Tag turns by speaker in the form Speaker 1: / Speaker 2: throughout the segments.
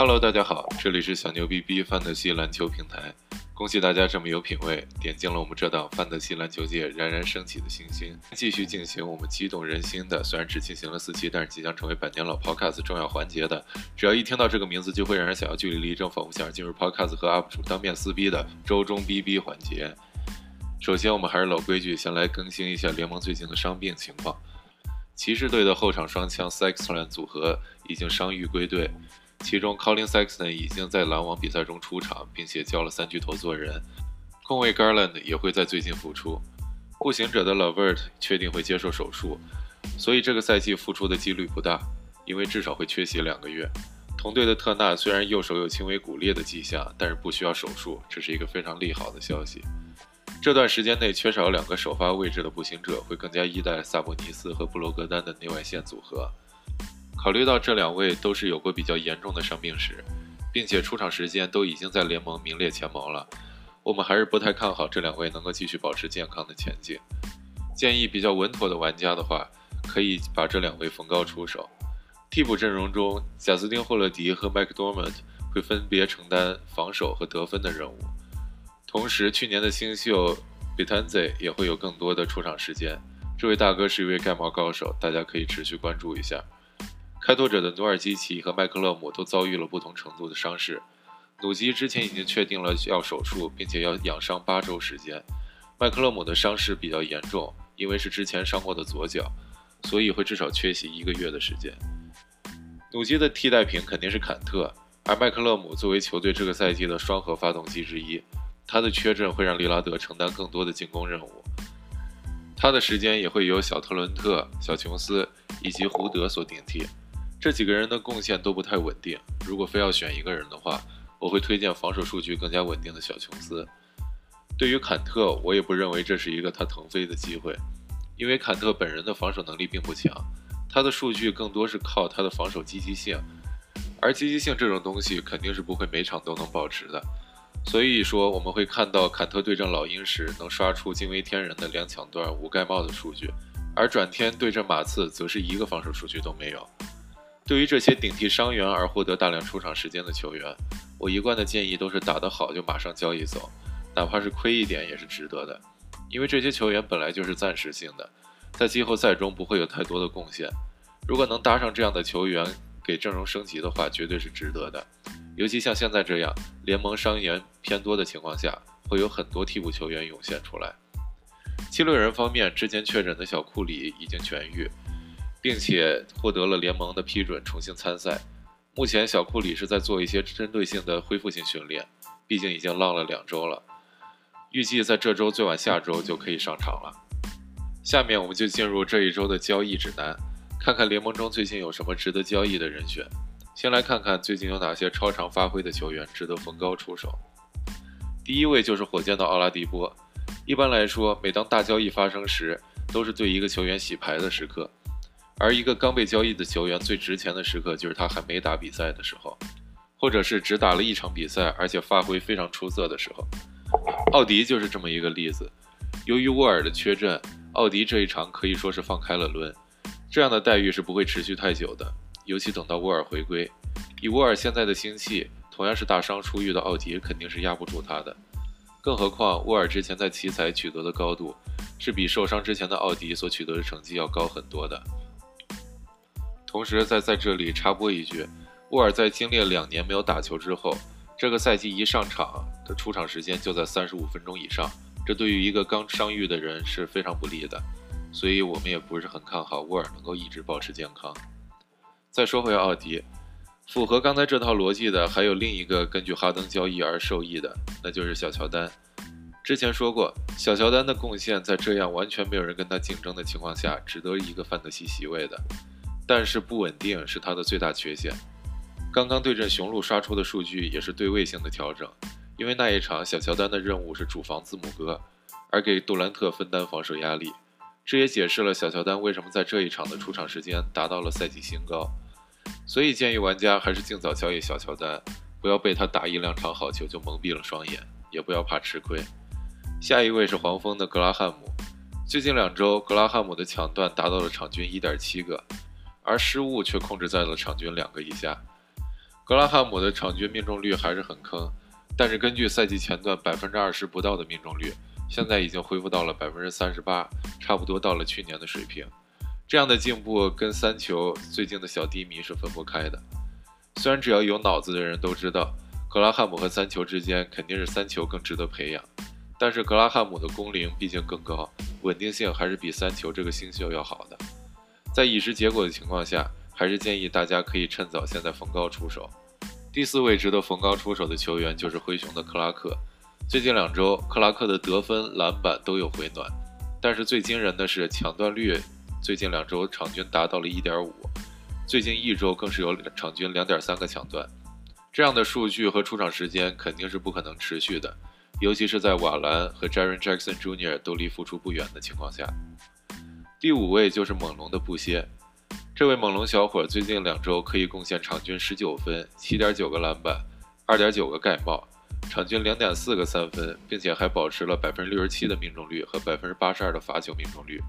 Speaker 1: Hello，大家好，这里是小牛逼逼范德西篮球平台。恭喜大家这么有品位，点进了我们这档范德西篮球界冉冉升起的星星。继续进行我们激动人心的，虽然只进行了四期，但是即将成为百年老 Podcast 重要环节的。只要一听到这个名字，就会让人想要据理力争，仿佛想要进入 Podcast 和 UP 主当面撕逼的周中逼逼环节。首先，我们还是老规矩，先来更新一下联盟最近的伤病情况。骑士队的后场双枪 Sexton 组合已经伤愈归队。其中，Colin Sexton 已经在篮网比赛中出场，并且交了三巨头做人。控卫 Garland 也会在最近复出。步行者的 Lavert 确定会接受手术，所以这个赛季复出的几率不大，因为至少会缺席两个月。同队的特纳虽然右手有轻微骨裂的迹象，但是不需要手术，这是一个非常利好的消息。这段时间内缺少两个首发位置的步行者会更加依赖萨博尼斯和布罗格丹的内外线组合。考虑到这两位都是有过比较严重的伤病史，并且出场时间都已经在联盟名列前茅了，我们还是不太看好这两位能够继续保持健康的前景。建议比较稳妥的玩家的话，可以把这两位逢高出手。替补阵容中，贾斯汀·霍勒迪和麦克多曼会分别承担防守和得分的任务，同时去年的新秀比坦 z 也会有更多的出场时间。这位大哥是一位盖帽高手，大家可以持续关注一下。开拓者的努尔基奇和麦克勒姆都遭遇了不同程度的伤势。努基之前已经确定了要手术，并且要养伤八周时间。麦克勒姆的伤势比较严重，因为是之前伤过的左脚，所以会至少缺席一个月的时间。努基的替代品肯定是坎特，而麦克勒姆作为球队这个赛季的双核发动机之一，他的缺阵会让利拉德承担更多的进攻任务，他的时间也会由小特伦特、小琼斯以及胡德所顶替。这几个人的贡献都不太稳定。如果非要选一个人的话，我会推荐防守数据更加稳定的小琼斯。对于坎特，我也不认为这是一个他腾飞的机会，因为坎特本人的防守能力并不强，他的数据更多是靠他的防守积极性，而积极性这种东西肯定是不会每场都能保持的。所以说，我们会看到坎特对阵老鹰时能刷出惊为天人的两抢断无盖帽的数据，而转天对阵马刺则是一个防守数据都没有。对于这些顶替伤员而获得大量出场时间的球员，我一贯的建议都是打得好就马上交易走，哪怕是亏一点也是值得的，因为这些球员本来就是暂时性的，在季后赛中不会有太多的贡献。如果能搭上这样的球员给阵容升级的话，绝对是值得的。尤其像现在这样联盟伤员偏多的情况下，会有很多替补球员涌现出来。七六人方面，之前确诊的小库里已经痊愈。并且获得了联盟的批准重新参赛。目前小库里是在做一些针对性的恢复性训练，毕竟已经浪了两周了。预计在这周最晚下周就可以上场了。下面我们就进入这一周的交易指南，看看联盟中最近有什么值得交易的人选。先来看看最近有哪些超常发挥的球员值得逢高出手。第一位就是火箭的奥拉迪波。一般来说，每当大交易发生时，都是对一个球员洗牌的时刻。而一个刚被交易的球员最值钱的时刻，就是他还没打比赛的时候，或者是只打了一场比赛，而且发挥非常出色的时候。奥迪就是这么一个例子。由于沃尔的缺阵，奥迪这一场可以说是放开了抡。这样的待遇是不会持续太久的，尤其等到沃尔回归。以沃尔现在的心气，同样是大伤初愈的奥迪肯定是压不住他的。更何况沃尔之前在奇才取得的高度，是比受伤之前的奥迪所取得的成绩要高很多的。同时，在在这里插播一句，沃尔在经历了两年没有打球之后，这个赛季一上场的出场时间就在三十五分钟以上，这对于一个刚伤愈的人是非常不利的，所以我们也不是很看好沃尔能够一直保持健康。再说回奥迪，符合刚才这套逻辑的还有另一个根据哈登交易而受益的，那就是小乔丹。之前说过，小乔丹的贡献在这样完全没有人跟他竞争的情况下，值得一个范德西席位的。但是不稳定是他的最大缺陷。刚刚对阵雄鹿刷出的数据也是对位性的调整，因为那一场小乔丹的任务是主防字母哥，而给杜兰特分担防守压力。这也解释了小乔丹为什么在这一场的出场时间达到了赛季新高。所以建议玩家还是尽早交易小乔丹，不要被他打一两场好球就蒙蔽了双眼，也不要怕吃亏。下一位是黄蜂的格拉汉姆，最近两周格拉汉姆的抢断达到了场均一点七个。而失误却控制在了场均两个以下。格拉汉姆的场均命中率还是很坑，但是根据赛季前段百分之二十不到的命中率，现在已经恢复到了百分之三十八，差不多到了去年的水平。这样的进步跟三球最近的小低迷是分不开的。虽然只要有脑子的人都知道，格拉汉姆和三球之间肯定是三球更值得培养，但是格拉汉姆的工龄毕竟更高，稳定性还是比三球这个新秀要好的。在已知结果的情况下，还是建议大家可以趁早现在逢高出手。第四位值得逢高出手的球员就是灰熊的克拉克。最近两周，克拉克的得分、篮板都有回暖，但是最惊人的是抢断率，最近两周场均达到了一点五，最近一周更是有场均两点三个抢断。这样的数据和出场时间肯定是不可能持续的，尤其是在瓦兰和 Jaren Jackson Jr. 都离复出不远的情况下。第五位就是猛龙的布歇，这位猛龙小伙最近两周可以贡献场均十九分、七点九个篮板、二点九个盖帽，场均两点四个三分，并且还保持了百分之六十七的命中率和百分之八十二的罚球命中率。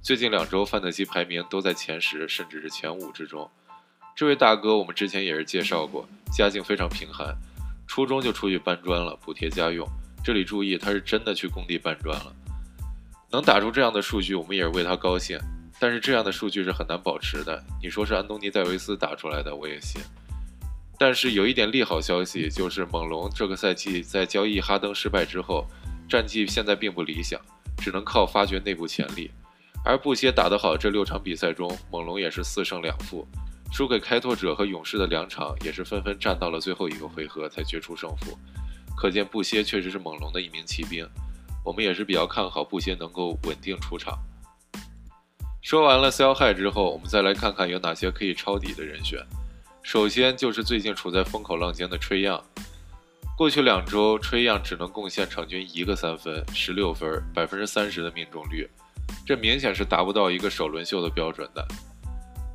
Speaker 1: 最近两周范德西排名都在前十，甚至是前五之中。这位大哥我们之前也是介绍过，家境非常贫寒，初中就出去搬砖了，补贴家用。这里注意，他是真的去工地搬砖了。能打出这样的数据，我们也是为他高兴。但是这样的数据是很难保持的。你说是安东尼戴维斯打出来的，我也信。但是有一点利好消息，就是猛龙这个赛季在交易哈登失败之后，战绩现在并不理想，只能靠发掘内部潜力。而布歇打得好，这六场比赛中，猛龙也是四胜两负，输给开拓者和勇士的两场也是纷纷战到了最后一个回合才决出胜负。可见布歇确实是猛龙的一名骑兵。我们也是比较看好布歇能够稳定出场。说完了 sell high 之后，我们再来看看有哪些可以抄底的人选。首先就是最近处在风口浪尖的吹样。过去两周，吹样只能贡献场均一个三分、十六分、百分之三十的命中率，这明显是达不到一个首轮秀的标准的。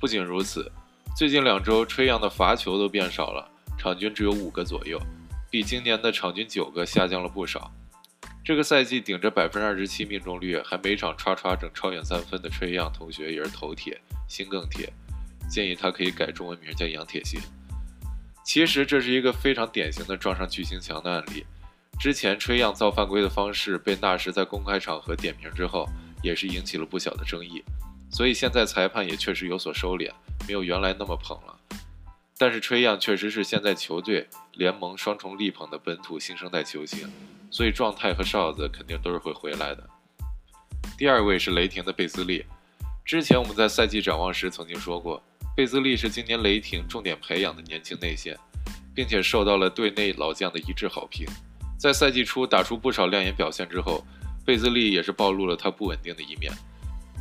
Speaker 1: 不仅如此，最近两周吹样的罚球都变少了，场均只有五个左右，比今年的场均九个下降了不少。这个赛季顶着百分之二十七命中率，还每场刷刷整超远三分的吹样同学也是头铁，心更铁。建议他可以改中文名叫杨铁心。其实这是一个非常典型的撞上巨星墙的案例。之前吹样造犯规的方式被纳什在公开场合点名之后，也是引起了不小的争议。所以现在裁判也确实有所收敛，没有原来那么捧了。但是吹样确实是现在球队联盟双重力捧的本土新生代球星。所以状态和哨子肯定都是会回来的。第二位是雷霆的贝斯利，之前我们在赛季展望时曾经说过，贝斯利是今年雷霆重点培养的年轻内线，并且受到了队内老将的一致好评。在赛季初打出不少亮眼表现之后，贝斯利也是暴露了他不稳定的一面。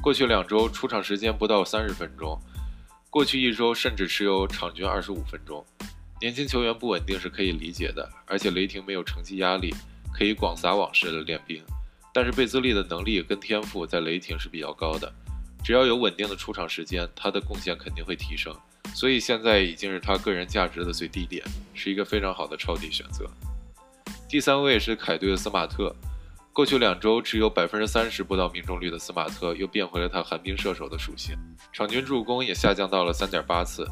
Speaker 1: 过去两周出场时间不到三十分钟，过去一周甚至只有场均二十五分钟。年轻球员不稳定是可以理解的，而且雷霆没有成绩压力。可以广撒网式的练兵，但是贝兹利的能力跟天赋在雷霆是比较高的，只要有稳定的出场时间，他的贡献肯定会提升。所以现在已经是他个人价值的最低点，是一个非常好的抄底选择。第三位是凯队的斯马特，过去两周只有百分之三十不到命中率的斯马特又变回了他寒冰射手的属性，场均助攻也下降到了三点八次。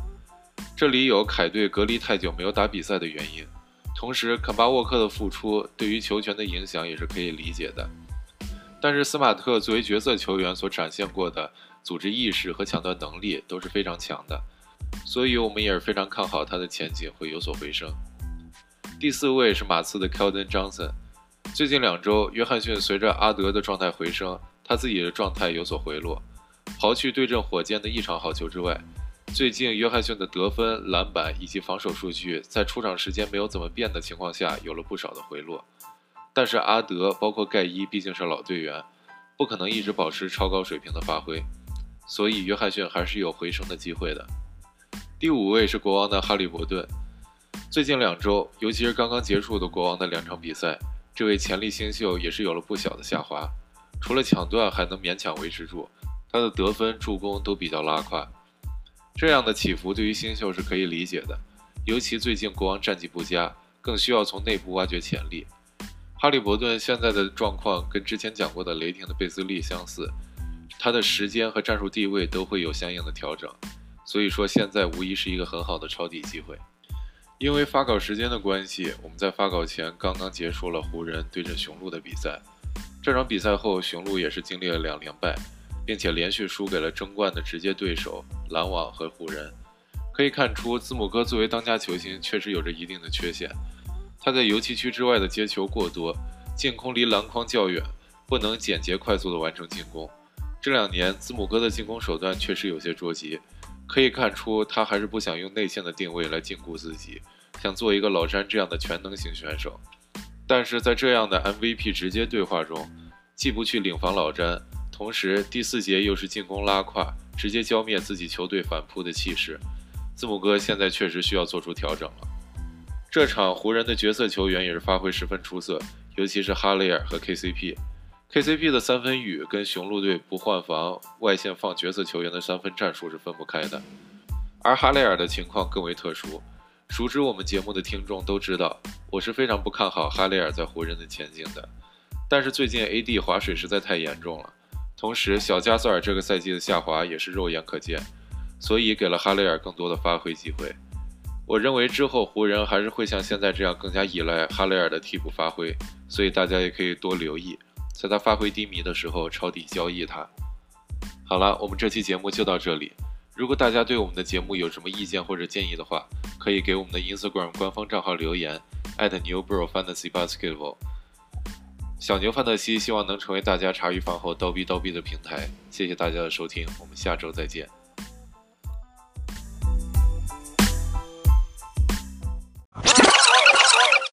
Speaker 1: 这里有凯队隔离太久没有打比赛的原因。同时，肯巴沃克的复出对于球权的影响也是可以理解的。但是，斯马特作为角色球员所展现过的组织意识和抢断能力都是非常强的，所以我们也是非常看好他的前景会有所回升。第四位是马刺的 Keldon Johnson，最近两周，约翰逊随着阿德的状态回升，他自己的状态有所回落。刨去对阵火箭的一场好球之外，最近，约翰逊的得分、篮板以及防守数据在出场时间没有怎么变的情况下，有了不少的回落。但是阿德包括盖伊毕竟是老队员，不可能一直保持超高水平的发挥，所以约翰逊还是有回升的机会的。第五位是国王的哈利伯顿，最近两周，尤其是刚刚结束的国王的两场比赛，这位潜力新秀也是有了不小的下滑，除了抢断还能勉强维持住，他的得分、助攻都比较拉胯。这样的起伏对于新秀是可以理解的，尤其最近国王战绩不佳，更需要从内部挖掘潜力。哈利伯顿现在的状况跟之前讲过的雷霆的贝斯利相似，他的时间和战术地位都会有相应的调整，所以说现在无疑是一个很好的抄底机会。因为发稿时间的关系，我们在发稿前刚刚结束了湖人对阵雄鹿的比赛。这场比赛后，雄鹿也是经历了两连败，并且连续输给了争冠的直接对手篮网和湖人。可以看出，字母哥作为当家球星，确实有着一定的缺陷。他在油漆区之外的接球过多，进攻离篮筐较远，不能简洁快速地完成进攻。这两年，字母哥的进攻手段确实有些捉急，可以看出他还是不想用内线的定位来禁锢自己，想做一个老詹这样的全能型选手。但是在这样的 MVP 直接对话中，既不去领防老詹，同时第四节又是进攻拉胯，直接浇灭自己球队反扑的气势。字母哥现在确实需要做出调整了。这场湖人的角色球员也是发挥十分出色，尤其是哈雷尔和 KCP。KCP 的三分雨跟雄鹿队不换防外线放角色球员的三分战术是分不开的，而哈雷尔的情况更为特殊。熟知我们节目的听众都知道，我是非常不看好哈雷尔在湖人的前景的。但是最近 AD 划水实在太严重了，同时小加索尔这个赛季的下滑也是肉眼可见，所以给了哈雷尔更多的发挥机会。我认为之后湖人还是会像现在这样更加依赖哈雷尔的替补发挥，所以大家也可以多留意，在他发挥低迷的时候抄底交易他。好了，我们这期节目就到这里。如果大家对我们的节目有什么意见或者建议的话，可以给我们的 Instagram 官方账号留言，@newbrofantasybasketball。小牛范特西希望能成为大家茶余饭后叨逼叨逼的平台。谢谢大家的收听，我们下周再见。